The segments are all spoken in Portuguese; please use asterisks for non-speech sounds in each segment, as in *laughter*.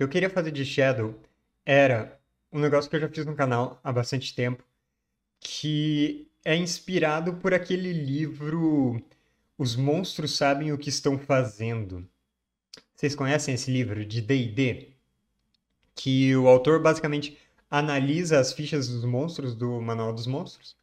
que eu queria fazer de Shadow era um negócio que eu já fiz no canal há bastante tempo, que é inspirado por aquele livro Os Monstros Sabem o que Estão Fazendo. Vocês conhecem esse livro de D&D? Que o autor basicamente analisa as fichas dos monstros do Manual dos Monstros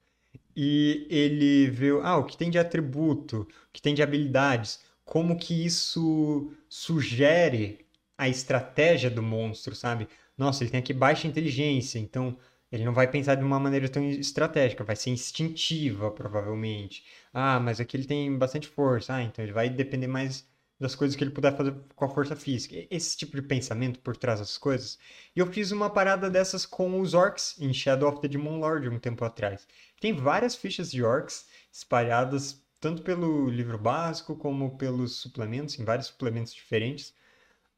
e ele vê ah, o que tem de atributo, o que tem de habilidades, como que isso sugere a estratégia do monstro, sabe? Nossa, ele tem aqui baixa inteligência, então ele não vai pensar de uma maneira tão estratégica, vai ser instintiva, provavelmente. Ah, mas aqui ele tem bastante força, ah, então ele vai depender mais das coisas que ele puder fazer com a força física. Esse tipo de pensamento por trás das coisas. E eu fiz uma parada dessas com os orcs em Shadow of the Demon Lord um tempo atrás. Tem várias fichas de orcs espalhadas tanto pelo livro básico como pelos suplementos, em vários suplementos diferentes.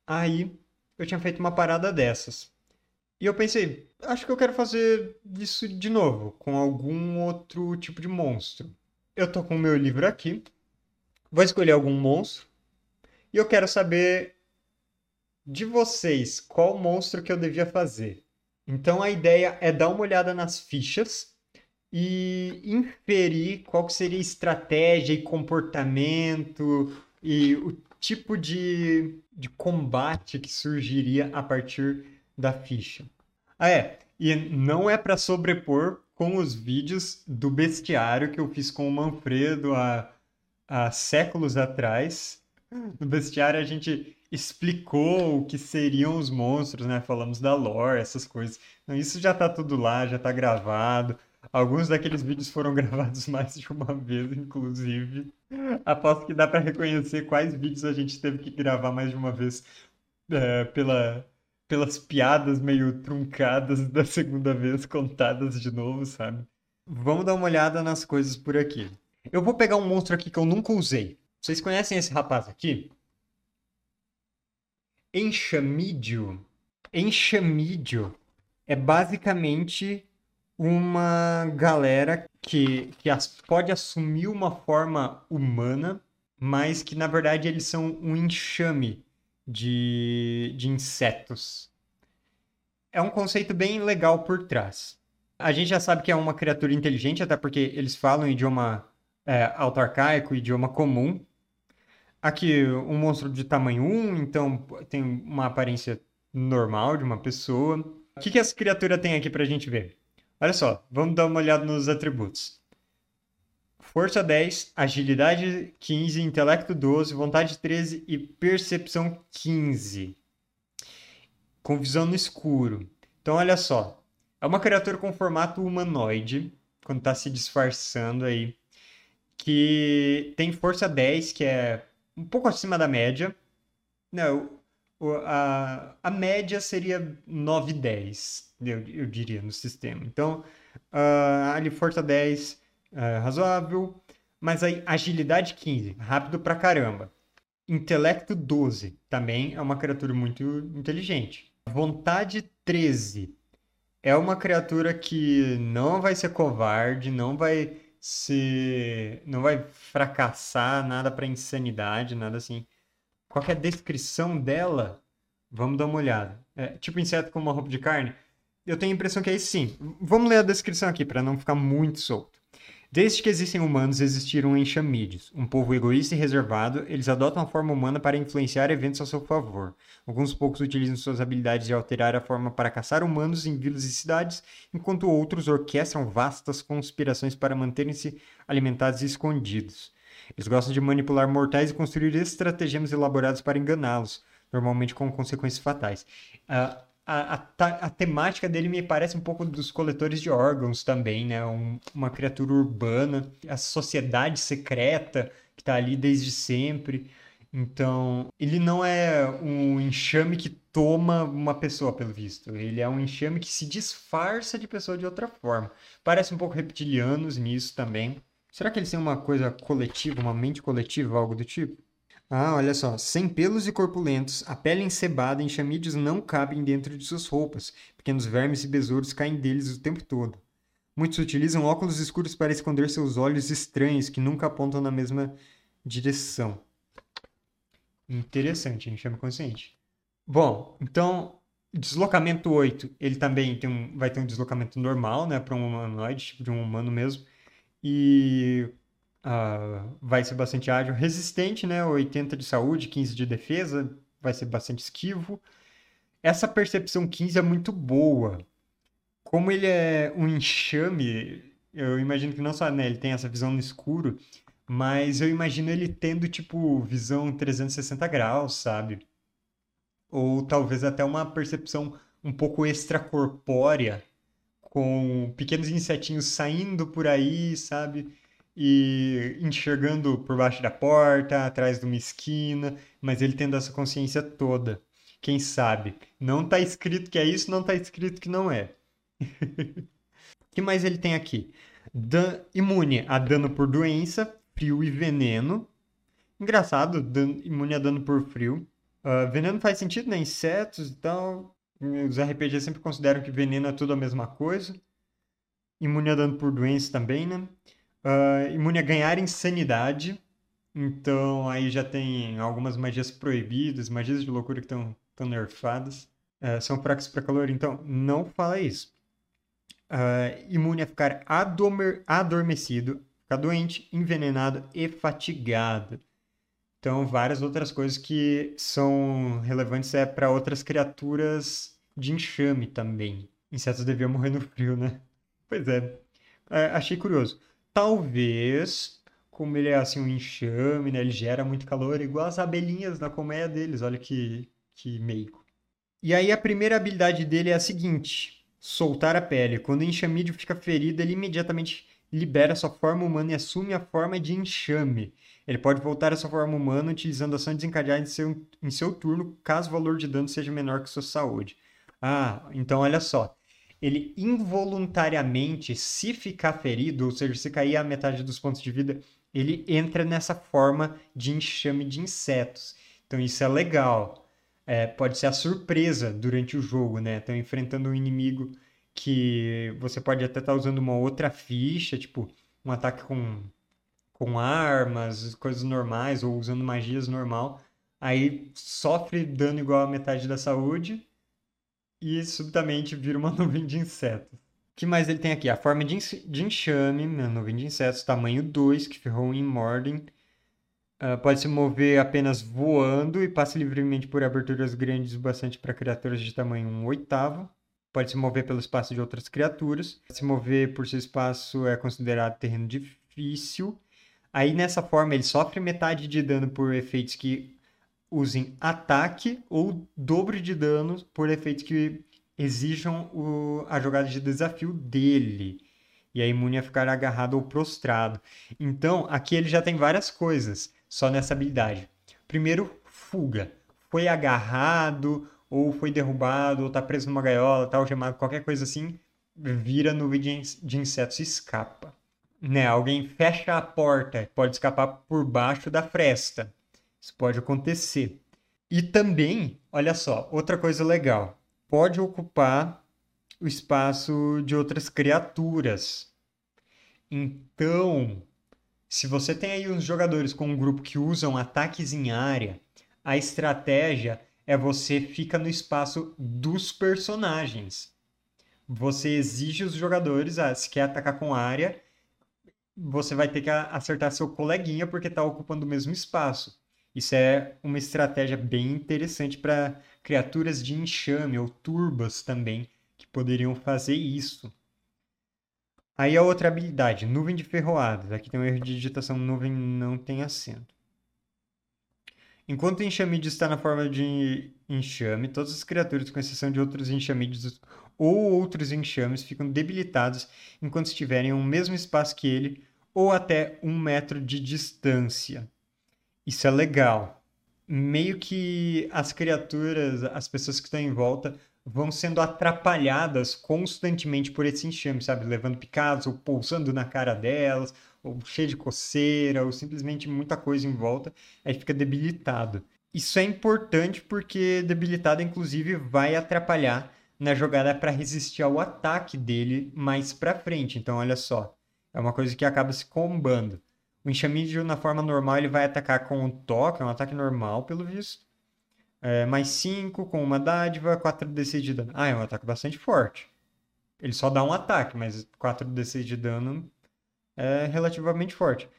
Aí eu tinha feito uma parada dessas. E eu pensei, acho que eu quero fazer isso de novo, com algum outro tipo de monstro. Eu tô com o meu livro aqui, vou escolher algum monstro, e eu quero saber de vocês qual monstro que eu devia fazer. Então a ideia é dar uma olhada nas fichas e inferir qual seria a estratégia e comportamento e o tipo de, de combate que surgiria a partir da ficha. Ah, é. E não é para sobrepor com os vídeos do bestiário que eu fiz com o Manfredo há, há séculos atrás. No bestiário a gente explicou o que seriam os monstros, né? Falamos da lore, essas coisas. Então, isso já tá tudo lá, já tá gravado. Alguns daqueles vídeos foram *laughs* gravados mais de uma vez, inclusive. Aposto que dá para reconhecer quais vídeos a gente teve que gravar mais de uma vez é, pela, pelas piadas meio truncadas da segunda vez contadas de novo, sabe? Vamos dar uma olhada nas coisas por aqui. Eu vou pegar um monstro aqui que eu nunca usei. Vocês conhecem esse rapaz aqui? Enxamídio. Enxamídio é basicamente uma galera que, que as, pode assumir uma forma humana, mas que na verdade eles são um enxame de, de insetos. É um conceito bem legal por trás. A gente já sabe que é uma criatura inteligente, até porque eles falam idioma é, auto-arcaico, idioma comum. Aqui, um monstro de tamanho 1, então tem uma aparência normal de uma pessoa. O que, que essa criatura tem aqui pra gente ver? Olha só, vamos dar uma olhada nos atributos. Força 10, agilidade 15, intelecto 12, vontade 13 e percepção 15. Com visão no escuro. Então, olha só. É uma criatura com formato humanoide, quando está se disfarçando aí, que tem força 10, que é um pouco acima da média. Não, a, a média seria 9 10, eu, eu diria, no sistema. Então, uh, ali força 10, uh, razoável, mas aí agilidade 15, rápido pra caramba. Intelecto 12, também é uma criatura muito inteligente. Vontade 13, é uma criatura que não vai ser covarde, não vai ser, não vai fracassar nada para insanidade, nada assim qualquer descrição dela, vamos dar uma olhada. É, tipo inseto com uma roupa de carne, eu tenho a impressão que é isso sim. Vamos ler a descrição aqui para não ficar muito solto. Desde que existem humanos, existiram enxamídeos, um povo egoísta e reservado, eles adotam a forma humana para influenciar eventos a seu favor. Alguns poucos utilizam suas habilidades de alterar a forma para caçar humanos em vilas e cidades, enquanto outros orquestram vastas conspirações para manterem-se alimentados e escondidos. Eles gostam de manipular mortais e construir estratagemas elaborados para enganá-los, normalmente com consequências fatais. Uh, a, a, a, temática dele me parece um pouco dos coletores de órgãos também, né? Um, uma criatura urbana, a sociedade secreta que está ali desde sempre. Então, ele não é um enxame que toma uma pessoa, pelo visto. Ele é um enxame que se disfarça de pessoa de outra forma. Parece um pouco reptilianos nisso também. Será que eles têm uma coisa coletiva, uma mente coletiva, algo do tipo? Ah, olha só. Sem pelos e corpulentos, a pele encebada e chamídeos não cabem dentro de suas roupas. Pequenos vermes e besouros caem deles o tempo todo. Muitos utilizam óculos escuros para esconder seus olhos estranhos que nunca apontam na mesma direção. Interessante, enxame consciente. Bom, então, deslocamento 8, ele também tem um, vai ter um deslocamento normal, né, para um humanoide, tipo de um humano mesmo. E uh, vai ser bastante ágil. Resistente, né, 80 de saúde, 15 de defesa, vai ser bastante esquivo. Essa percepção 15 é muito boa. Como ele é um enxame, eu imagino que não só né, ele tem essa visão no escuro, mas eu imagino ele tendo, tipo, visão 360 graus, sabe? Ou talvez até uma percepção um pouco extracorpórea, com pequenos insetinhos saindo por aí, sabe? E enxergando por baixo da porta, atrás de uma esquina, mas ele tendo essa consciência toda. Quem sabe? Não tá escrito que é isso, não tá escrito que não é. O *laughs* que mais ele tem aqui? Dan imune a dano por doença, frio e veneno. Engraçado, dan imune a dano por frio. Uh, veneno faz sentido, né? Insetos e tal. Os RPGs sempre consideram que veneno é tudo a mesma coisa. Imune a dano por doença também, né? Uh, imune a ganhar insanidade. Então aí já tem algumas magias proibidas, magias de loucura que estão nerfadas. Uh, são fracos para calor, então não fala isso uh, imune a ficar adorme adormecido, ficar doente, envenenado e fatigado. Então, várias outras coisas que são relevantes é para outras criaturas de enxame também. Insetos deviam morrer no frio, né? Pois é. Uh, achei curioso. Talvez, como ele é assim um enxame, né? Ele gera muito calor, igual as abelhinhas na colmeia deles. Olha que, que meigo. E aí a primeira habilidade dele é a seguinte soltar a pele. Quando o enxamídeo fica ferido, ele imediatamente libera sua forma humana e assume a forma de enxame. Ele pode voltar à sua forma humana utilizando a ação desencadeada em seu, em seu turno, caso o valor de dano seja menor que sua saúde. Ah, então olha só. Ele involuntariamente, se ficar ferido, ou seja, se cair a metade dos pontos de vida, ele entra nessa forma de enxame de insetos. Então isso é legal é, pode ser a surpresa durante o jogo, né? Estão enfrentando um inimigo que você pode até estar tá usando uma outra ficha, tipo um ataque com, com armas, coisas normais, ou usando magias normal. Aí sofre dano igual a metade da saúde e subitamente vira uma *laughs* nuvem de insetos. O que mais ele tem aqui? A forma de, enxame, uma nuvem de insetos, tamanho 2, que ferrou em Morden Uh, pode se mover apenas voando e passa livremente por aberturas grandes o bastante para criaturas de tamanho 1 oitavo. Pode se mover pelo espaço de outras criaturas. Se mover por seu espaço é considerado terreno difícil. Aí nessa forma ele sofre metade de dano por efeitos que usem ataque ou dobro de dano por efeitos que exijam o, a jogada de desafio dele. E é imune a ficar agarrado ou prostrado. Então aqui ele já tem várias coisas só nessa habilidade. Primeiro, fuga. Foi agarrado, ou foi derrubado, ou está preso numa gaiola, tá algemado, qualquer coisa assim, vira nuvem de insetos e escapa. Né? Alguém fecha a porta, pode escapar por baixo da fresta. Isso pode acontecer. E também, olha só, outra coisa legal. Pode ocupar o espaço de outras criaturas. Então, se você tem aí uns jogadores com um grupo que usam ataques em área, a estratégia é você fica no espaço dos personagens. Você exige os jogadores, ah, se quer atacar com área, você vai ter que acertar seu coleguinha porque está ocupando o mesmo espaço. Isso é uma estratégia bem interessante para criaturas de enxame ou turbas também que poderiam fazer isso. Aí a outra habilidade, nuvem de ferroadas. Aqui tem um erro de digitação, nuvem não tem acento. Enquanto o enxamídeo está na forma de enxame, todas as criaturas, com exceção de outros enxamídeos ou outros enxames, ficam debilitados enquanto estiverem no mesmo espaço que ele ou até um metro de distância. Isso é legal. Meio que as criaturas, as pessoas que estão em volta, vão sendo atrapalhadas constantemente por esse enxame, sabe? Levando picadas ou pousando na cara delas, ou cheio de coceira, ou simplesmente muita coisa em volta, aí fica debilitado. Isso é importante porque debilitado, inclusive, vai atrapalhar na jogada para resistir ao ataque dele mais para frente. Então, olha só, é uma coisa que acaba se combando. O enxamídeo, na forma normal, ele vai atacar com um toque, é um ataque normal, pelo visto É, mais 5 com uma dádiva, 4d6 de dano. Ah, é um ataque bastante forte. Ele só dá um ataque, mas 4d6 de dano é relativamente forte.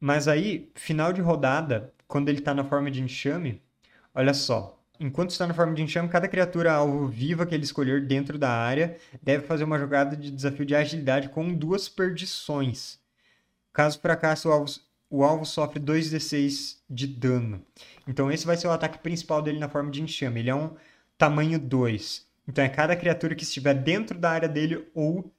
Mas aí, final de rodada, quando ele tá na forma de enxame, olha só. Enquanto está na forma de enxame, cada criatura alvo viva que ele escolher dentro da área deve fazer uma jogada de desafio de agilidade com duas perdições. Caso fracasse, o alvo, o alvo sofre 2d6 de dano. Então esse vai ser o ataque principal dele na forma de enxame. Ele é um tamanho 2. Então é cada criatura que estiver dentro da área dele ou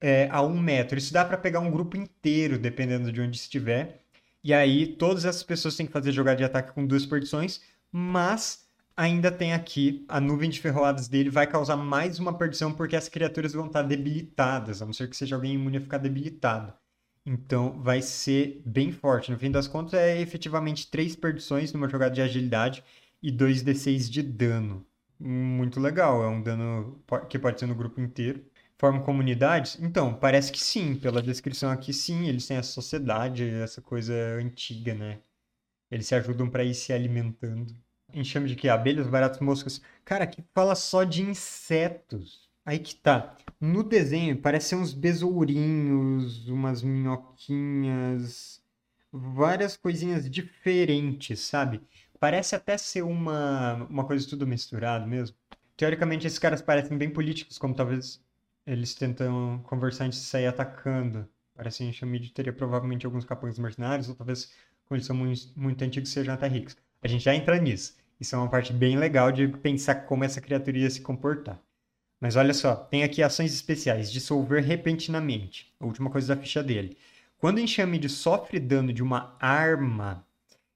é, a um metro. Isso dá para pegar um grupo inteiro, dependendo de onde estiver. E aí todas essas pessoas têm que fazer jogada de ataque com duas perdições, mas ainda tem aqui a nuvem de ferroadas dele vai causar mais uma perdição porque as criaturas vão estar debilitadas, a não ser que seja alguém imune a ficar debilitado. Então vai ser bem forte. No fim das contas, é efetivamente três perdições numa jogada de agilidade e 2d6 de dano. Muito legal, é um dano que pode ser no grupo inteiro. Formam comunidades? Então, parece que sim. Pela descrição aqui, sim. Eles têm a sociedade, essa coisa antiga, né? Eles se ajudam para ir se alimentando. Enxame de que? Abelhas, baratas, moscas. Cara, aqui fala só de insetos. Aí que tá. No desenho parece uns besourinhos, umas minhoquinhas, várias coisinhas diferentes, sabe? Parece até ser uma, uma coisa tudo misturado mesmo. Teoricamente, esses caras parecem bem políticos, como talvez eles tentam conversar antes de sair atacando. Parece que Enxamid teria provavelmente alguns capangas mercenários, ou talvez, como eles são muito, muito antigos, sejam até ricos. A gente já entra nisso. Isso é uma parte bem legal de pensar como essa criatura ia se comportar. Mas olha só, tem aqui ações especiais. Dissolver repentinamente. A última coisa da ficha dele. Quando o enxame sofre dano de uma arma,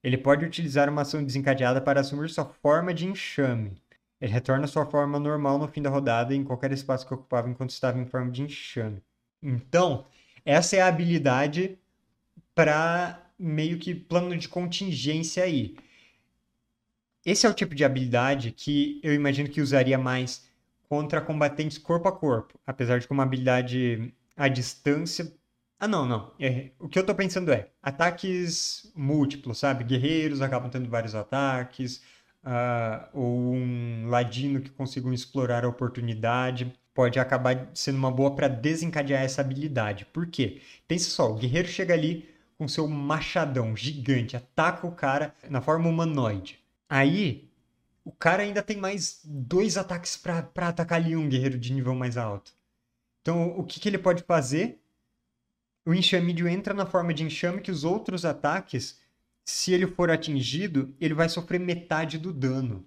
ele pode utilizar uma ação desencadeada para assumir sua forma de enxame. Ele retorna sua forma normal no fim da rodada em qualquer espaço que ocupava enquanto estava em forma de enxame. Então, essa é a habilidade para meio que plano de contingência aí. Esse é o tipo de habilidade que eu imagino que usaria mais contra combatentes corpo a corpo, apesar de que uma habilidade à distância. Ah, não, não. É, o que eu tô pensando é ataques múltiplos, sabe? Guerreiros acabam tendo vários ataques, uh, ou um ladino que consigam explorar a oportunidade pode acabar sendo uma boa para desencadear essa habilidade. Por quê? Pensa só, o guerreiro chega ali com seu machadão gigante, ataca o cara na forma humanoide. Aí o cara ainda tem mais dois ataques para atacar ali um guerreiro de nível mais alto. Então, o que, que ele pode fazer? O enxamídio entra na forma de enxame que os outros ataques, se ele for atingido, ele vai sofrer metade do dano.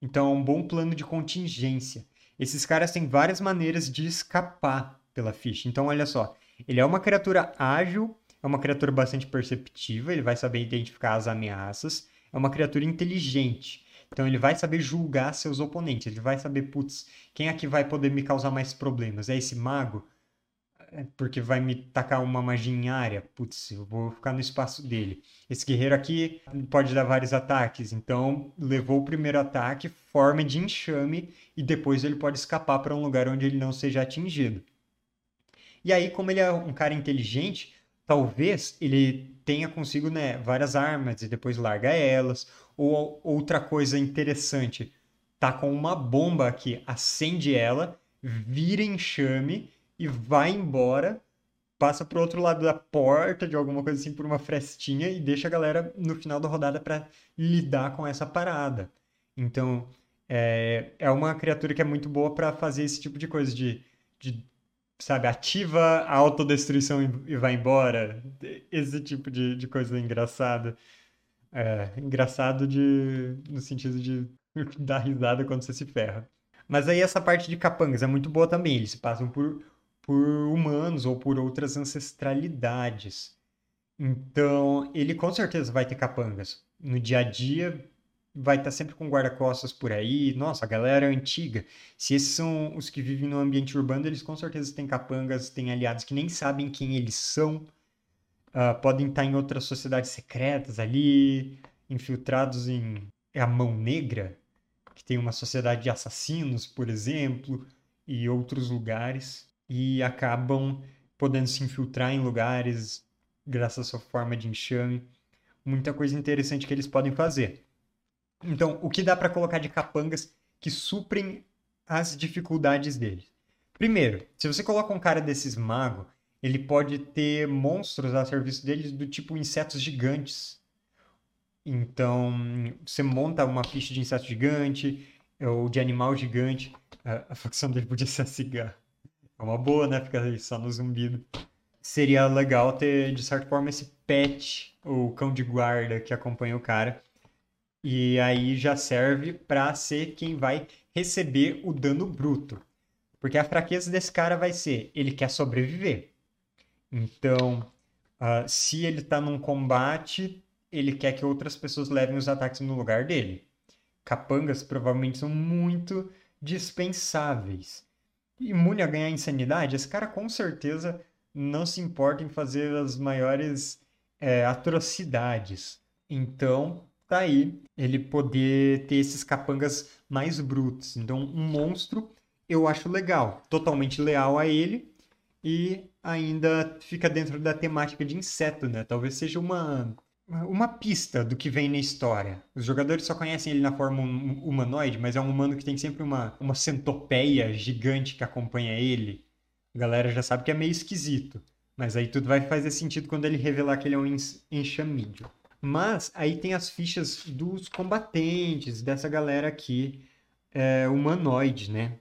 Então, é um bom plano de contingência. Esses caras têm várias maneiras de escapar pela ficha. Então, olha só. Ele é uma criatura ágil, é uma criatura bastante perceptiva, ele vai saber identificar as ameaças, é uma criatura inteligente. Então ele vai saber julgar seus oponentes, ele vai saber, putz, quem aqui vai poder me causar mais problemas? É esse mago? É porque vai me tacar uma magia em área? Putz, eu vou ficar no espaço dele. Esse guerreiro aqui pode dar vários ataques, então levou o primeiro ataque, forma de enxame, e depois ele pode escapar para um lugar onde ele não seja atingido. E aí, como ele é um cara inteligente, talvez ele tenha consigo né, várias armas e depois larga elas, ou outra coisa interessante, tá com uma bomba aqui, acende ela, vira enxame e vai embora, passa pro outro lado da porta de alguma coisa assim por uma frestinha e deixa a galera no final da rodada para lidar com essa parada. Então, é, é uma criatura que é muito boa para fazer esse tipo de coisa, de, de sabe, ativa a autodestruição e, vai embora. Esse tipo de, de coisa engraçada. É, engraçado de, no sentido de *laughs* dar risada quando você se ferra. Mas aí essa parte de capangas é muito boa também. Eles passam por, por humanos ou por outras ancestralidades. Então, ele com certeza vai ter capangas. No dia a dia, vai estar sempre com guarda-costas por aí. Nossa, a galera é antiga. Se esses são os que vivem no ambiente urbano, eles com certeza têm capangas, têm aliados que nem sabem quem eles são uh, podem estar em outras sociedades secretas ali, infiltrados em é a Mão Negra, que tem uma sociedade de assassinos, por exemplo, e outros lugares, e acabam podendo se infiltrar em lugares graças à sua forma de enxame. Muita coisa interessante que eles podem fazer. Então, o que dá para colocar de capangas que suprem as dificuldades deles? Primeiro, se você coloca um cara desses mago, ele pode ter monstros a serviço deles do tipo insetos gigantes. Então, você monta uma ficha de inseto gigante ou de animal gigante. A, facção dele podia ser a cigarra. É uma boa, né? Ficar só no zumbido. Seria legal ter, de certa forma, esse pet, o cão de guarda que acompanha o cara. E aí já serve para ser quem vai receber o dano bruto. Porque a fraqueza desse cara vai ser, ele quer sobreviver. Então, uh, se ele está num combate, ele quer que outras pessoas levem os ataques no lugar dele. Capangas provavelmente são muito dispensáveis. Imune a ganhar insanidade, esse cara com certeza não se importa em fazer as maiores é, atrocidades. Então, tá aí ele poder ter esses capangas mais brutos. Então, um monstro eu acho legal, totalmente leal a ele e ainda fica dentro da temática de inseto, né? Talvez seja uma uma pista do que vem na história. Os jogadores só conhecem ele na forma hum, humanoide, mas é um humano que tem sempre uma, uma centopeia gigante que acompanha ele. A galera já sabe que é meio esquisito. Mas aí tudo vai fazer sentido quando ele revelar que ele é um enxamídio. Mas aí tem as fichas dos combatentes, dessa galera aqui, é, humanoide, né?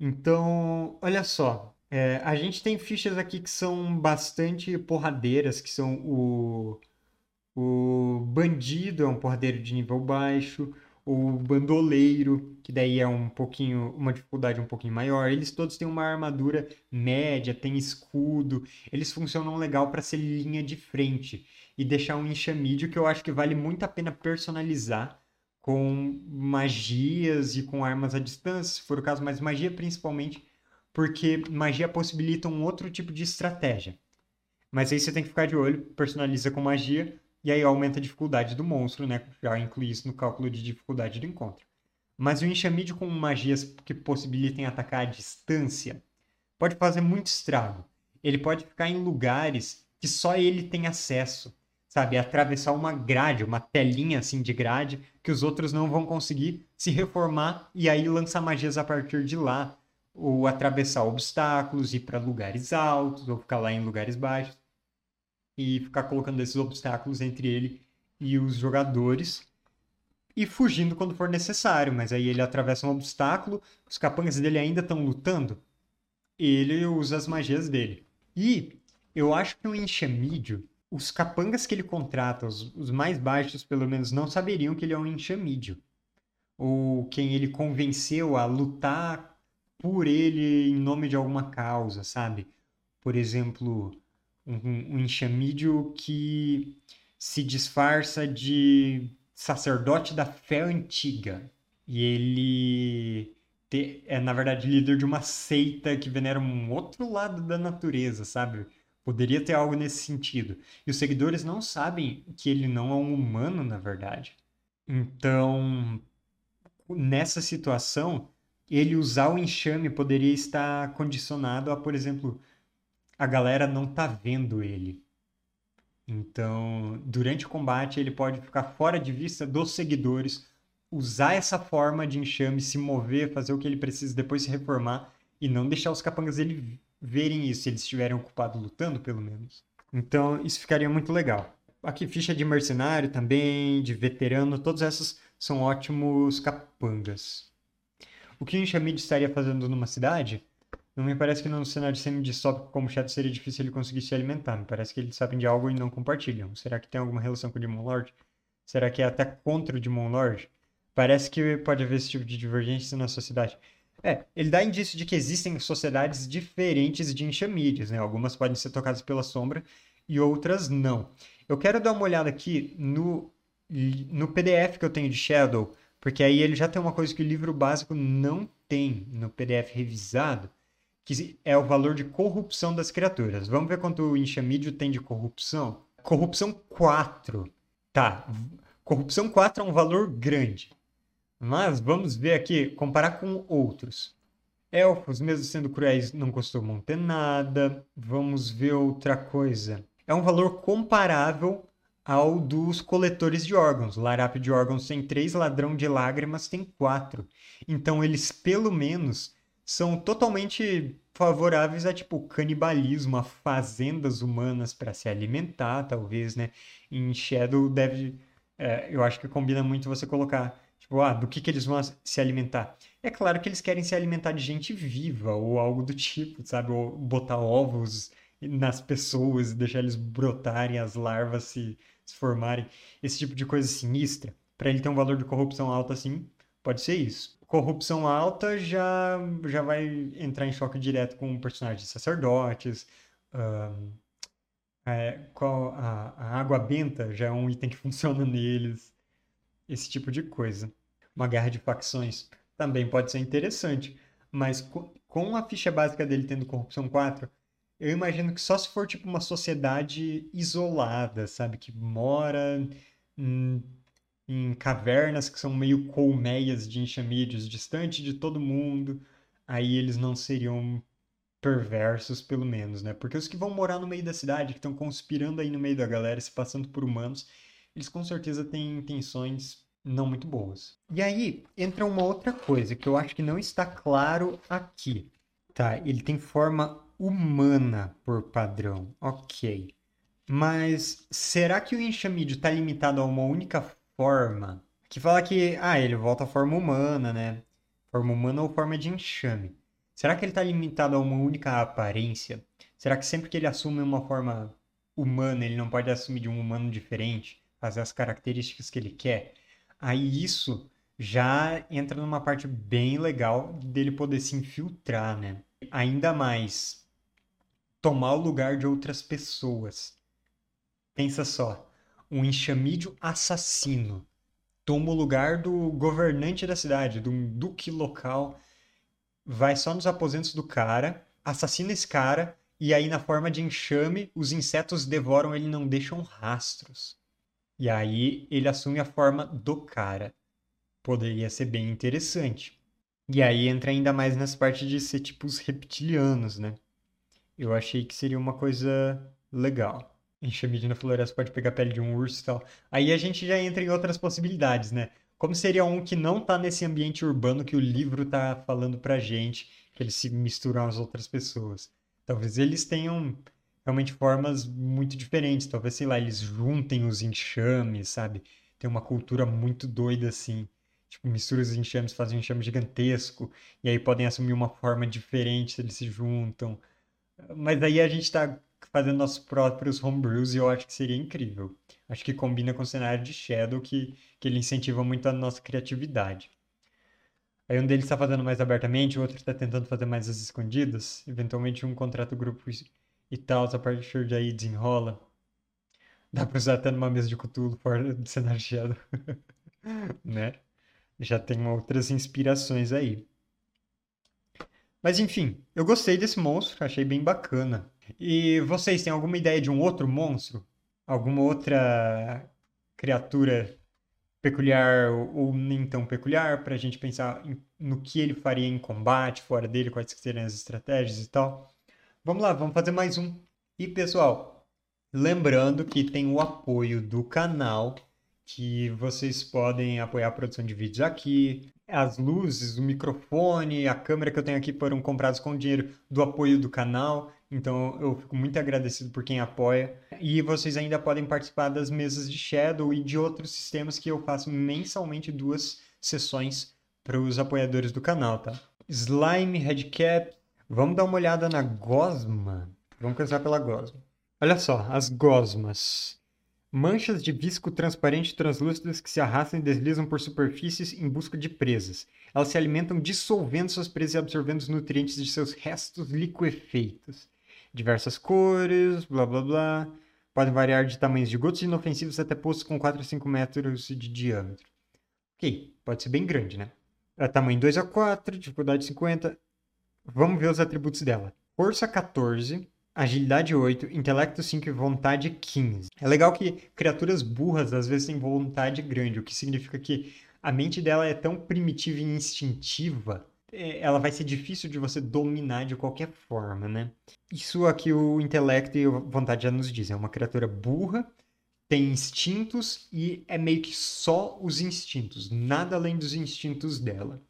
Então, olha só. É, a gente tem fichas aqui que são bastante porradeiras, que são o o bandido é um porradeiro de nível baixo. O bandoleiro, que daí é um pouquinho, uma dificuldade um pouquinho maior. Eles todos têm uma armadura média, tem escudo. Eles funcionam legal para ser linha de frente e deixar um enxamídio que eu acho que vale muito a pena personalizar com magias e com armas à distância, se for o caso, mas magia principalmente, porque magia possibilita um outro tipo de estratégia. Mas aí você tem que ficar de olho, personaliza com magia, e aí aumenta a dificuldade do monstro, né? Já inclui isso no cálculo de dificuldade do encontro. Mas o enxamide com magias que possibilitem atacar à distância pode fazer muito estrago. Ele pode ficar em lugares que só ele tem acesso, sabe? Atravessar uma grade, uma telinha assim de grade, que os outros não vão conseguir se reformar e aí lançar magias a partir de lá. Ou atravessar obstáculos, ir para lugares altos, ou ficar lá em lugares baixos e ficar colocando esses obstáculos entre ele e os jogadores e fugindo quando for necessário, mas aí ele atravessa um obstáculo, os capangas dele ainda estão lutando, ele usa as magias dele. E eu acho que no enxamídio, os capangas que ele contrata, os, os mais baixos pelo menos, não saberiam que ele é um enxamídio. Ou quem ele convenceu a lutar por ele em nome de alguma causa, sabe? Por exemplo, um, um enxamídio que se disfarça de sacerdote da fé antiga. E ele te, é, na verdade, líder de uma seita que venera um outro lado da natureza, sabe? Poderia ter algo nesse sentido. E os seguidores não sabem que ele não é um humano, na verdade. Então, nessa situação, ele usar o enxame poderia estar condicionado a, por exemplo, a galera não tá vendo ele. Então, durante o combate, ele pode ficar fora de vista dos seguidores, usar essa forma de enxame, se mover, fazer o que ele precisa, depois se reformar e não deixar os capangas dele verem isso, se eles estiverem ocupados lutando, pelo menos. Então, isso ficaria muito legal. Aqui, ficha de mercenário também, de veterano, todas essas são ótimos capangas. O que o Enxamid estaria fazendo numa cidade não me parece que no cenário semi-distópico como chat seria difícil ele conseguir se alimentar. Me parece que eles sabem de algo e não compartilham. Será que tem alguma relação com o Demon Lord? Será que é até contra o Demon Lord? Parece que pode haver esse tipo de divergência na sociedade. É, ele dá indício de que existem sociedades diferentes de enxamídeos, né? Algumas podem ser tocadas pela sombra e outras não. Eu quero dar uma olhada aqui no, no PDF que eu tenho de Shadow, porque aí ele já tem uma coisa que o livro básico não tem no PDF revisado, que é o valor de corrupção das criaturas. Vamos ver quanto o enxamídio tem de corrupção? Corrupção 4. Tá, corrupção 4 é um valor grande. Mas vamos ver aqui, comparar com outros. Elfos, mesmo sendo cruéis, não costumam ter nada. Vamos ver outra coisa. É um valor comparável ao dos coletores de órgãos. Larápio de órgãos tem três, ladrão de lágrimas tem quatro. Então eles, pelo menos, são totalmente favoráveis a tipo canibalismo, a fazendas humanas para se alimentar, talvez, né? Em Shadow deve, é, eu acho que combina muito você colocar tipo, ah, do que que eles vão se alimentar? É claro que eles querem se alimentar de gente viva ou algo do tipo, sabe? Ou botar ovos nas pessoas e deixar eles brotarem, as larvas se se formarem, esse tipo de coisa sinistra, para ele ter um valor de corrupção alto assim, pode ser isso. Corrupção alta já, já vai entrar em choque direto com personagens sacerdotes. Uh, é, qual, a, a água benta já é um item que *laughs* funciona neles. Esse tipo de coisa. Uma guerra de facções também pode ser interessante. Mas com, a ficha básica dele tendo corrupção 4, eu imagino que só se for tipo uma sociedade isolada, sabe? Que mora em, em cavernas que são meio colmeias de enxamídeos, distante de todo mundo. Aí eles não seriam perversos, pelo menos, né? Porque os que vão morar no meio da cidade, que estão conspirando aí no meio da galera, se passando por humanos, eles com certeza têm intenções não muito boas. E aí entra uma outra coisa que eu acho que não está claro aqui. Tá, ele tem forma humana por padrão, ok. Mas será que o enxamídio está limitado a uma única forma? Que fala que, ah, ele volta à forma humana, né? Forma humana ou forma de enxame. Será que ele está limitado a uma única aparência? Será que sempre que ele assume uma forma humana, ele não pode assumir de um humano diferente, fazer as características que ele quer? Aí isso já entra numa parte bem legal dele poder se infiltrar, né? Ainda mais tomar o lugar de outras pessoas. Pensa só, um enxamídio assassino toma o lugar do governante da cidade, do duque local, vai só nos aposentos do cara, assassina esse cara, e aí na forma de enxame, os insetos devoram ele não deixam rastros. E aí ele assume a forma do cara. Poderia ser bem interessante. E aí entra ainda mais nessa parte de ser tipo os reptilianos, né? eu achei que seria uma coisa legal. Enxame na floresta pode pegar a pele de um urso e tal. Aí a gente já entra em outras possibilidades, né? Como seria um que não tá nesse ambiente urbano que o livro tá falando pra gente, que eles se misturam às outras pessoas. Talvez eles tenham realmente formas muito diferentes. Talvez, sei lá, eles juntem os enxames, sabe? Tem uma cultura muito doida assim. Tipo, mistura os enxames, fazem um enxame gigantesco. E aí podem assumir uma forma diferente se eles se juntam. Mas aí a gente está fazendo nossos próprios homebrews e eu acho que seria incrível. Acho que combina com o cenário de Shadow, que, que ele incentiva muito a nossa criatividade. Aí um deles está fazendo mais abertamente, o outro está tentando fazer mais as escondidas. Eventualmente um contrata grupo e tal, a partir de aí desenrola. Dá pra usar até numa mesa de cutulo fora do *laughs* cenário de Shadow. *laughs* né? Já tem outras inspirações aí. Mas enfim, eu gostei desse monstro, achei bem bacana. E vocês têm alguma ideia de um outro monstro? Alguma outra criatura peculiar ou nem tão peculiar para a gente pensar no que ele faria em combate, fora dele, quais seriam as estratégias e tal? Vamos lá, vamos fazer mais um. E pessoal, lembrando que tem o apoio do canal, que vocês podem apoiar a produção de vídeos aqui, as luzes, o microfone, a câmera que eu tenho aqui foram comprados com dinheiro do apoio do canal. Então eu fico muito agradecido por quem apoia. E vocês ainda podem participar das mesas de Shadow e de outros sistemas que eu faço mensalmente duas sessões para os apoiadores do canal, tá? Slime, Headcap. Vamos dar uma olhada na Gosma. Vamos começar pela Gosma. Olha só, as Gosmas. Manchas de visco transparente translúcidas que se arrastam e deslizam por superfícies em busca de presas. Elas se alimentam dissolvendo suas presas e absorvendo os nutrientes de seus restos liquefeitos. Diversas cores, blá blá blá. Podem variar de tamanhos de gotos inofensivos até poços com 4 a 5 metros de diâmetro. Ok, pode ser bem grande, né? É tamanho 2 a 4, dificuldade 50. Vamos ver os atributos dela. Força 14, Agilidade 8, intelecto 5 e vontade 15. É legal que criaturas burras às vezes têm vontade grande, o que significa que a mente dela é tão primitiva e instintiva, é, ela vai ser difícil de você dominar de qualquer forma, né? Isso aqui o intelecto e a vontade já nos dizem. É uma criatura burra tem instintos e é meio que só os instintos, nada além dos instintos dela.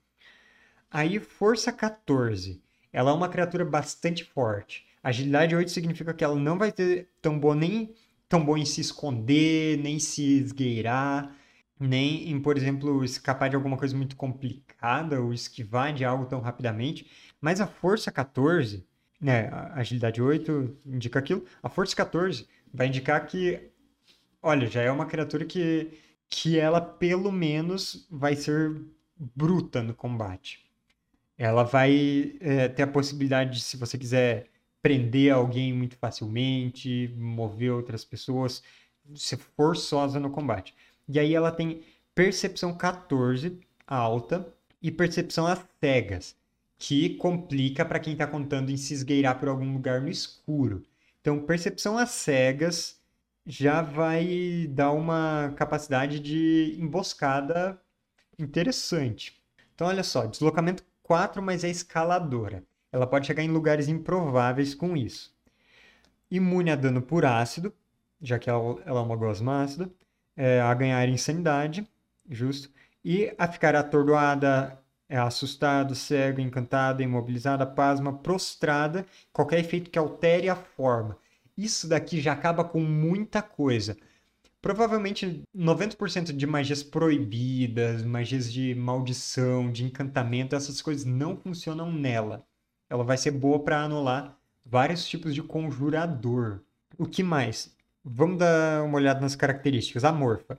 Aí, força 14. Ela é uma criatura bastante forte. Agilidade 8 significa que ela não vai ter tão boa nem tão bom em se esconder, nem se esgueirar, nem em, por exemplo, escapar de alguma coisa muito complicada ou esquivar de algo tão rapidamente. Mas a força 14, né, a agilidade 8 indica aquilo, a força 14 vai indicar que, olha, já é uma criatura que, que ela pelo menos vai ser bruta no combate. Ela vai é, ter a possibilidade de, se você quiser prender alguém muito facilmente, mover outras pessoas, ser forçosa no combate. E aí ela tem percepção 14 alta e percepção às cegas, que complica para quem está contando em se esgueirar por algum lugar no escuro. Então, percepção às cegas já vai dar uma capacidade de emboscada interessante. Então, olha só, deslocamento 4, mas é escaladora. Ela pode chegar em lugares improváveis com isso. Imune a dano por ácido, já que ela, ela é uma gosma ácida. É, a ganhar insanidade, justo. E a ficar atordoada, é assustado, cego, encantado, imobilizada, pasma, prostrada, qualquer efeito que altere a forma. Isso daqui já acaba com muita coisa. Provavelmente 90% de magias proibidas, magias de maldição, de encantamento, essas coisas não funcionam nela ela vai ser boa para anular vários tipos de conjurador. O que mais? Vamos dar uma olhada nas características. A morfa.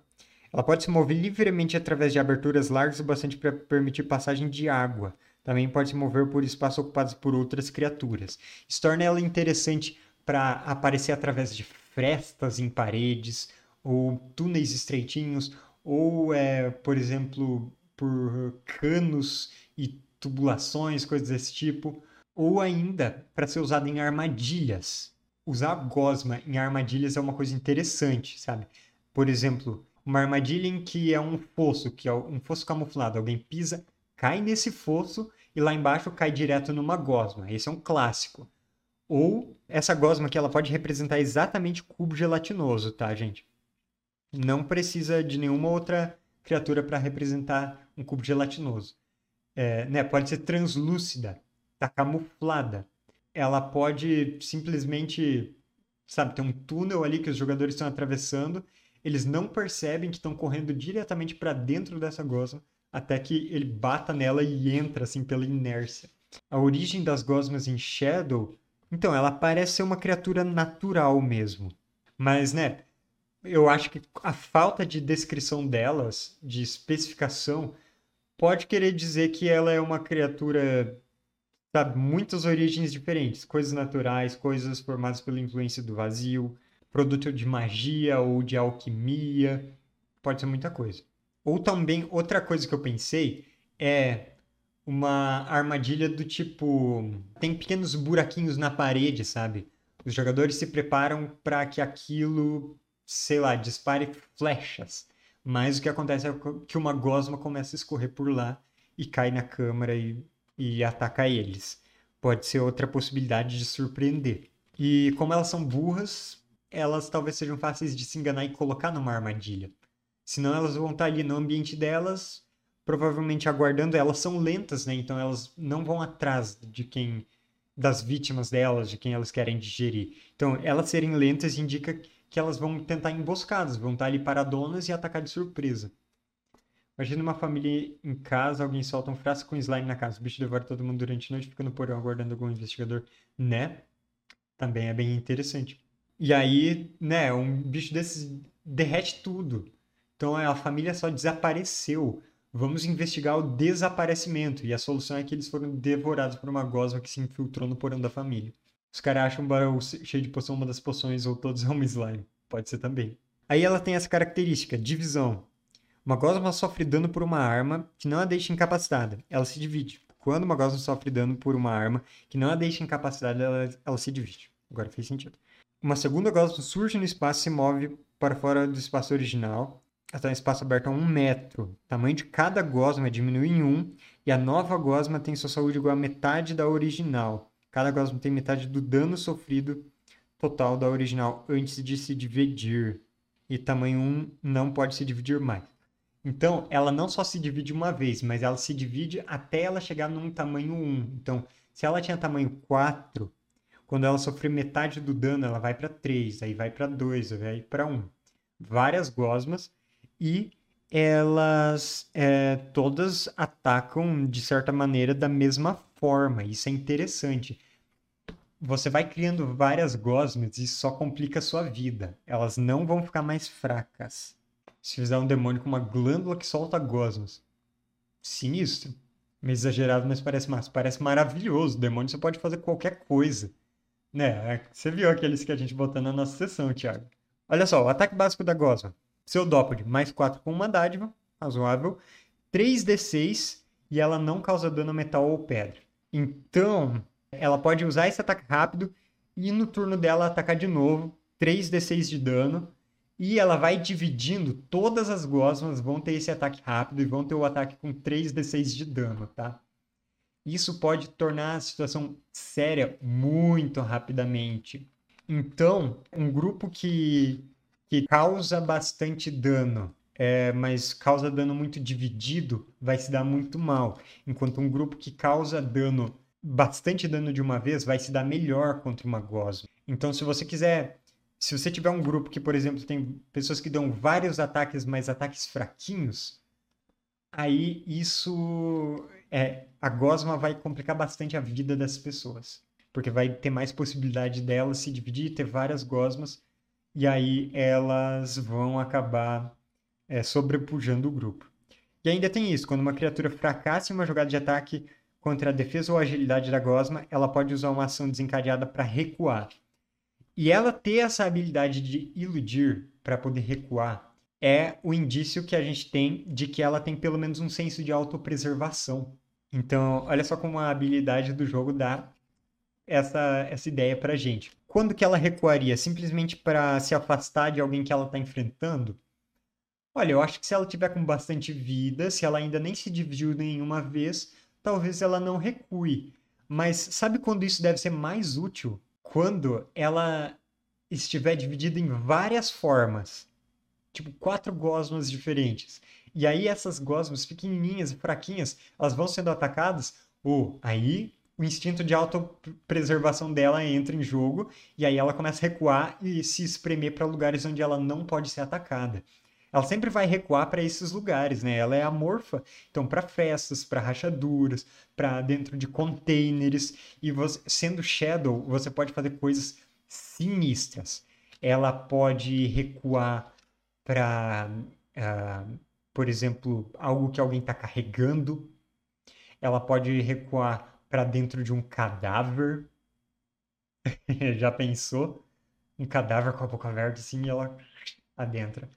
Ela pode se mover livremente através de aberturas largas o bastante para permitir passagem de água. Também pode se mover por espaços ocupados por outras criaturas. Isso torna ela interessante para aparecer através de frestas em paredes, ou túneis estreitinhos, ou, é, por exemplo, por canos e tubulações, coisas desse tipo ou ainda para ser usado em armadilhas. Usar gosma em armadilhas é uma coisa interessante, sabe? Por exemplo, uma armadilha em que é um fosso, que é um fosso camuflado, alguém pisa, cai nesse fosso e lá embaixo cai direto numa gosma. Esse é um clássico. Ou essa gosma que ela pode representar exatamente cubo gelatinoso, tá, gente? Não precisa de nenhuma outra criatura para representar um cubo gelatinoso. É, né? Pode ser translúcida tá camuflada. Ela pode simplesmente, sabe, ter um túnel ali que os jogadores estão atravessando, eles não percebem que estão correndo diretamente para dentro dessa gosma até que ele bata nela e entra assim pela inércia. A origem das gosmas em Shadow, então, ela parece ser uma criatura natural mesmo. Mas, né, eu acho que a falta de descrição delas, de especificação, pode querer dizer que ela é uma criatura sabe, muitas origens diferentes, coisas naturais, coisas formadas pela influência do vazio, produto de magia ou de alquimia, pode ser muita coisa. Ou também, outra coisa que eu pensei é uma armadilha do tipo. Tem pequenos buraquinhos na parede, sabe? Os jogadores se preparam para que aquilo, sei lá, dispare flechas. Mas o que acontece é que uma gosma começa a escorrer por lá e cai na câmara e e ataca eles. Pode ser outra possibilidade de surpreender. E como elas são burras, elas talvez sejam fáceis de se enganar e colocar numa armadilha. Senão elas vão estar ali no ambiente delas, provavelmente aguardando. Elas são lentas, né? Então elas não vão atrás de quem das vítimas delas, de quem elas querem digerir. Então, elas serem lentas indica que elas vão tentar emboscadas, vão estar ali paradonas e atacar de surpresa. Imagina uma família em casa, alguém solta um frasco com slime na casa. O bicho devora todo mundo durante a noite, fica no porão aguardando algum investigador. Né? Também é bem interessante. E aí, né, um bicho desses derrete tudo. Então a família só desapareceu. Vamos investigar o desaparecimento. E a solução é que eles foram devorados por uma gosma que se infiltrou no porão da família. Os caras acham um barão cheio de poção, uma das poções, ou todos é um slime. Pode ser também. Aí ela tem essa característica, divisão. Uma gosma sofre dano por uma arma que não a deixa incapacitada. Ela se divide. Quando uma gosma sofre dano por uma arma que não a deixa incapacitada, ela, ela se divide. Agora fez sentido. Uma segunda gosma surge no espaço e se move para fora do espaço original, até um espaço aberto a um metro. O tamanho de cada gosma diminui em um, e a nova gosma tem sua saúde igual a metade da original. Cada gosma tem metade do dano sofrido total da original antes de se dividir. e tamanho 1 não pode se dividir mais. Então, ela não só se divide uma vez, mas ela se divide até ela chegar num tamanho 1. Então, se ela tinha tamanho 4, quando ela sofrer metade do dano, ela vai para 3, aí vai para 2, aí vai para 1. Várias gosmas e elas é, todas atacam de certa maneira da mesma forma. Isso é interessante. Você vai criando várias gosmas e só complica a sua vida. Elas não vão ficar mais fracas. Se fizer um demônio com uma glândula que solta gosmas. Sinistro. Meio exagerado, mas parece massa. Parece maravilhoso. Demônio você pode fazer qualquer coisa. Né? Você viu aqueles que a gente botou na nossa sessão, Thiago. Olha só, o ataque básico da gosma. Pseudópode, mais 4 com uma dádiva, razoável. 3d6 e ela não causa dano metal ou pedra. Então, ela pode usar esse ataque rápido e no turno dela atacar de novo, 3d6 de dano. E ela vai dividindo, todas as gosmas vão ter esse ataque rápido e vão ter o ataque com 3d6 de dano, tá? Isso pode tornar a situação séria muito rapidamente. Então, um grupo que que causa bastante dano, é, mas causa dano muito dividido, vai se dar muito mal. Enquanto um grupo que causa dano, bastante dano de uma vez, vai se dar melhor contra uma Gosma. Então, se você quiser. Se você tiver um grupo que, por exemplo, tem pessoas que dão vários ataques, mas ataques fraquinhos, aí isso. É, a Gosma vai complicar bastante a vida das pessoas. Porque vai ter mais possibilidade delas se dividir, ter várias Gosmas e aí elas vão acabar é, sobrepujando o grupo. E ainda tem isso, quando uma criatura fracassa em uma jogada de ataque contra a defesa ou agilidade da gosma, ela pode usar uma ação desencadeada para recuar. E ela ter essa habilidade de iludir para poder recuar é o indício que a gente tem de que ela tem pelo menos um senso de autopreservação. Então, olha só como a habilidade do jogo dá essa, essa ideia pra gente. Quando que ela recuaria? Simplesmente para se afastar de alguém que ela está enfrentando? Olha, eu acho que se ela tiver com bastante vida, se ela ainda nem se dividiu nenhuma vez, talvez ela não recue. Mas sabe quando isso deve ser mais útil? Quando ela estiver dividida em várias formas. Tipo, quatro gosmas diferentes. E aí essas gosmas pequenininhas e fraquinhas, elas vão sendo atacadas. Ou aí o instinto de autopreservação dela entra em jogo e aí ela começa a recuar e se espremer para lugares onde ela não pode ser atacada. Ela sempre vai recuar para esses lugares, né? Ela é amorfa, então para festas, para rachaduras, para dentro de containers e você, sendo Shadow, você pode fazer coisas sinistras. Ela pode recuar para, uh, ah, por exemplo, algo que alguém está carregando. Ela pode recuar para dentro de um cadáver. *laughs* Já pensou? Um cadáver com a boca aberta assim e ela adentra.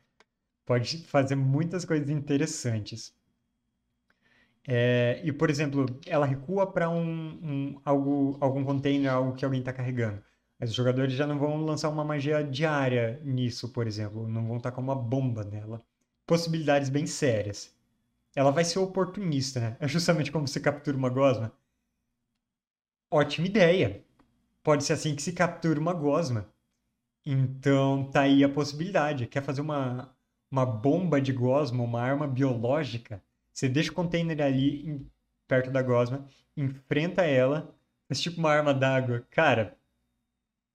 Pode fazer muitas coisas interessantes. É, e, por exemplo, ela recua para um, um, algo, algum container, algo que alguém está carregando. Mas os jogadores já não vão lançar uma magia diária nisso, por exemplo. Não vão tacar uma bomba nela. Possibilidades bem sérias. Ela vai ser oportunista, né? *laughs* É justamente como você captura uma gosma. Ótima ideia. Pode ser assim que se captura uma gosma. Então, tá aí a possibilidade. Quer fazer uma, uma bomba de gosma, uma arma biológica? Você deixa o container ali em, perto da gosma, enfrenta ela, mas tipo uma arma d'água. Cara,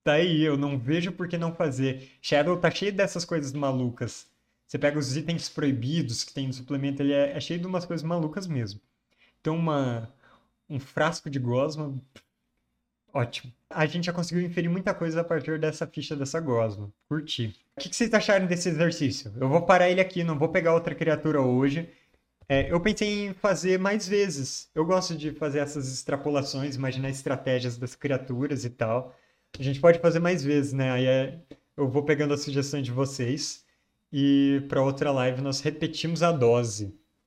tá aí, eu não vejo por que não fazer. Shadow tá cheio dessas coisas malucas. Você pega os itens proibidos que tem no suplemento, ele é, é cheio de umas coisas malucas mesmo. Então, uma, um frasco de gosma. Ótimo. A gente já conseguiu inferir muita coisa a partir dessa ficha dessa gosma. Curti. O que, vocês acharam desse exercício? Eu vou parar ele aqui, não vou pegar outra criatura hoje. É, eu pensei em fazer mais vezes. Eu gosto de fazer essas extrapolações, imaginar estratégias das criaturas e tal. A gente pode fazer mais vezes, né? Aí é... eu vou pegando a sugestão de vocês. E para outra live nós repetimos a dose.